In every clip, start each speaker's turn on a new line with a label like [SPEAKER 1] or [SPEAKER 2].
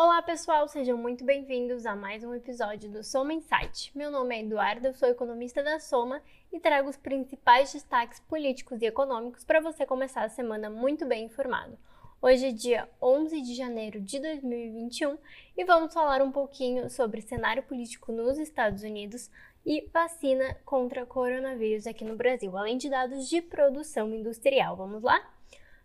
[SPEAKER 1] Olá pessoal, sejam muito bem-vindos a mais um episódio do Soma Insight. Meu nome é Eduardo, eu sou economista da Soma e trago os principais destaques políticos e econômicos para você começar a semana muito bem informado. Hoje é dia 11 de janeiro de 2021 e vamos falar um pouquinho sobre cenário político nos Estados Unidos e vacina contra coronavírus aqui no Brasil, além de dados de produção industrial. Vamos lá?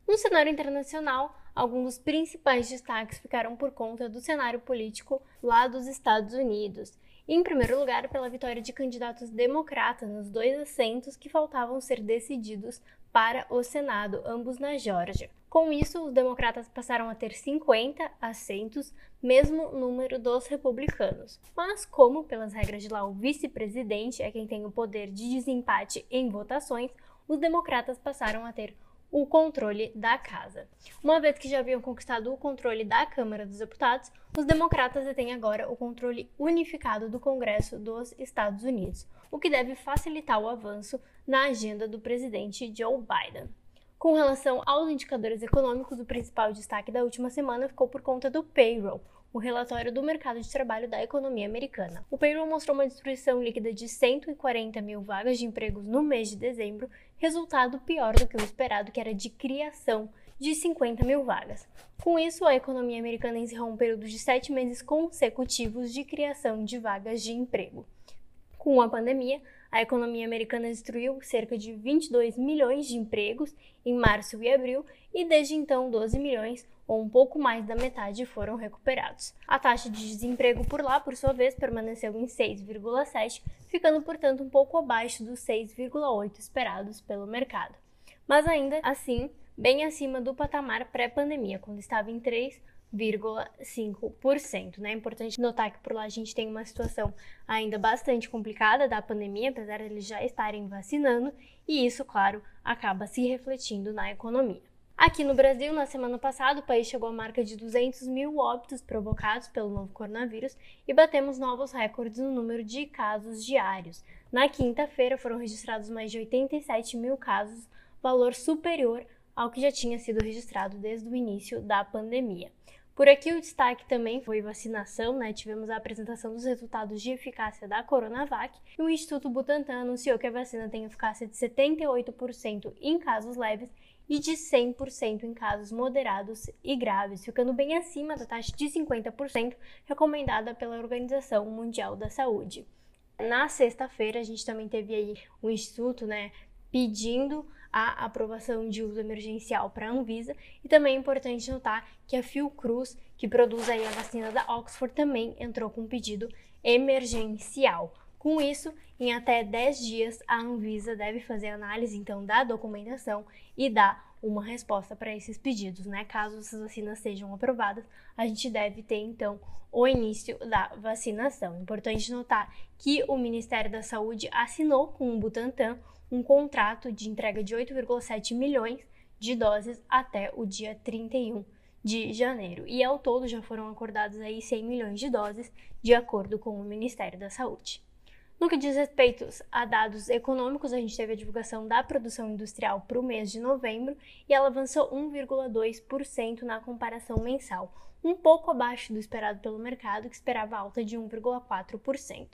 [SPEAKER 1] No cenário internacional, alguns principais destaques ficaram por conta do cenário político lá dos Estados Unidos. Em primeiro lugar, pela vitória de candidatos democratas nos dois assentos que faltavam ser decididos para o Senado, ambos na Geórgia. Com isso, os democratas passaram a ter 50 assentos, mesmo número dos republicanos. Mas, como pelas regras de lá o vice-presidente é quem tem o poder de desempate em votações, os democratas passaram a ter o controle da casa. Uma vez que já haviam conquistado o controle da Câmara dos Deputados, os democratas detêm agora o controle unificado do Congresso dos Estados Unidos, o que deve facilitar o avanço na agenda do presidente Joe Biden. Com relação aos indicadores econômicos, o principal destaque da última semana ficou por conta do payroll, o relatório do mercado de trabalho da economia americana. O payroll mostrou uma destruição líquida de 140 mil vagas de empregos no mês de dezembro, resultado pior do que o esperado, que era de criação de 50 mil vagas. Com isso, a economia americana encerrou um período de sete meses consecutivos de criação de vagas de emprego. Com a pandemia, a economia americana destruiu cerca de 22 milhões de empregos em março e abril, e desde então 12 milhões, ou um pouco mais da metade, foram recuperados. A taxa de desemprego por lá, por sua vez, permaneceu em 6,7, ficando, portanto, um pouco abaixo dos 6,8 esperados pelo mercado. Mas ainda assim, bem acima do patamar pré-pandemia, quando estava em 3 0,5%. Né? É importante notar que por lá a gente tem uma situação ainda bastante complicada da pandemia, apesar de eles já estarem vacinando, e isso, claro, acaba se refletindo na economia. Aqui no Brasil, na semana passada, o país chegou à marca de 200 mil óbitos provocados pelo novo coronavírus e batemos novos recordes no número de casos diários. Na quinta-feira, foram registrados mais de 87 mil casos, valor superior ao que já tinha sido registrado desde o início da pandemia. Por aqui o destaque também foi vacinação, né? Tivemos a apresentação dos resultados de eficácia da Coronavac e o Instituto Butantan anunciou que a vacina tem eficácia de 78% em casos leves e de 100% em casos moderados e graves, ficando bem acima da taxa de 50% recomendada pela Organização Mundial da Saúde. Na sexta-feira, a gente também teve aí o Instituto, né, pedindo a aprovação de uso emergencial para a Anvisa e também é importante notar que a Fiocruz, que produz aí a vacina da Oxford, também entrou com um pedido emergencial. Com isso, em até 10 dias, a Anvisa deve fazer análise então da documentação e dar uma resposta para esses pedidos, né? Caso essas vacinas sejam aprovadas, a gente deve ter então o início da vacinação. Importante notar que o Ministério da Saúde assinou com o Butantan um contrato de entrega de 8,7 milhões de doses até o dia 31 de janeiro. E ao todo já foram acordados aí 100 milhões de doses, de acordo com o Ministério da Saúde. No que diz respeito a dados econômicos, a gente teve a divulgação da produção industrial para o mês de novembro e ela avançou 1,2% na comparação mensal, um pouco abaixo do esperado pelo mercado, que esperava alta de 1,4%.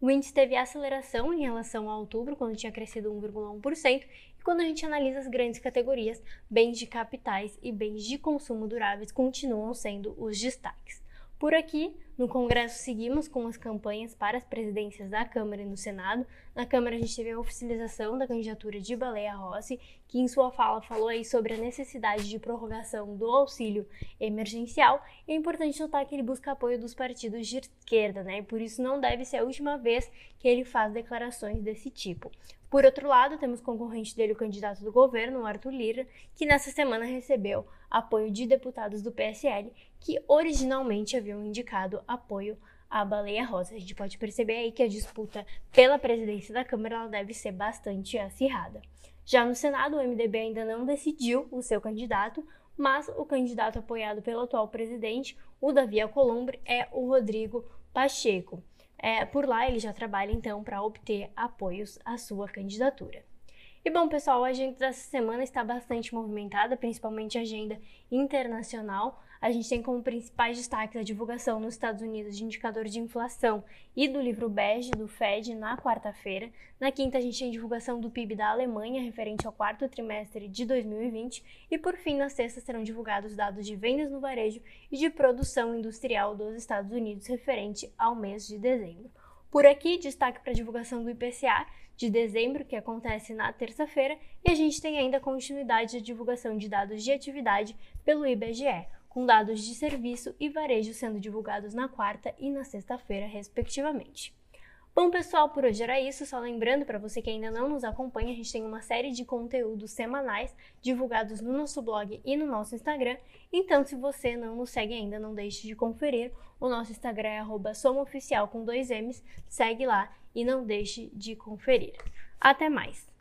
[SPEAKER 1] O índice teve aceleração em relação a outubro, quando tinha crescido 1,1%, e quando a gente analisa as grandes categorias, bens de capitais e bens de consumo duráveis continuam sendo os destaques. Por aqui, no Congresso, seguimos com as campanhas para as presidências da Câmara e no Senado. Na Câmara, a gente teve a oficialização da candidatura de Baleia Rossi, que em sua fala falou aí sobre a necessidade de prorrogação do auxílio emergencial. E é importante notar que ele busca apoio dos partidos de esquerda, né? E por isso não deve ser a última vez que ele faz declarações desse tipo. Por outro lado, temos concorrente dele, o candidato do governo, Arthur Lira, que nessa semana recebeu apoio de deputados do PSL que originalmente haviam indicado apoio à Baleia Rosa. A gente pode perceber aí que a disputa pela presidência da Câmara deve ser bastante acirrada. Já no Senado, o MDB ainda não decidiu o seu candidato, mas o candidato apoiado pelo atual presidente, o Davi Alcolumbre, é o Rodrigo Pacheco. É, por lá ele já trabalha então para obter apoios à sua candidatura. E bom, pessoal, a agenda dessa semana está bastante movimentada, principalmente a agenda internacional. a gente tem como principais destaques a divulgação nos Estados Unidos de indicador de inflação e do livro bege do Fed na quarta-feira. Na quinta, a gente tem divulgação do PIB da Alemanha referente ao quarto trimestre de 2020 e por fim, na sexta serão divulgados dados de vendas no varejo e de produção industrial dos Estados Unidos referente ao mês de dezembro. Por aqui, destaque para a divulgação do IPCA de dezembro, que acontece na terça-feira, e a gente tem ainda continuidade da divulgação de dados de atividade pelo IBGE, com dados de serviço e varejo sendo divulgados na quarta e na sexta-feira, respectivamente. Bom, pessoal, por hoje era isso. Só lembrando para você que ainda não nos acompanha, a gente tem uma série de conteúdos semanais divulgados no nosso blog e no nosso Instagram. Então, se você não nos segue ainda, não deixe de conferir. O nosso Instagram é somaoficial com dois M's. Segue lá e não deixe de conferir. Até mais!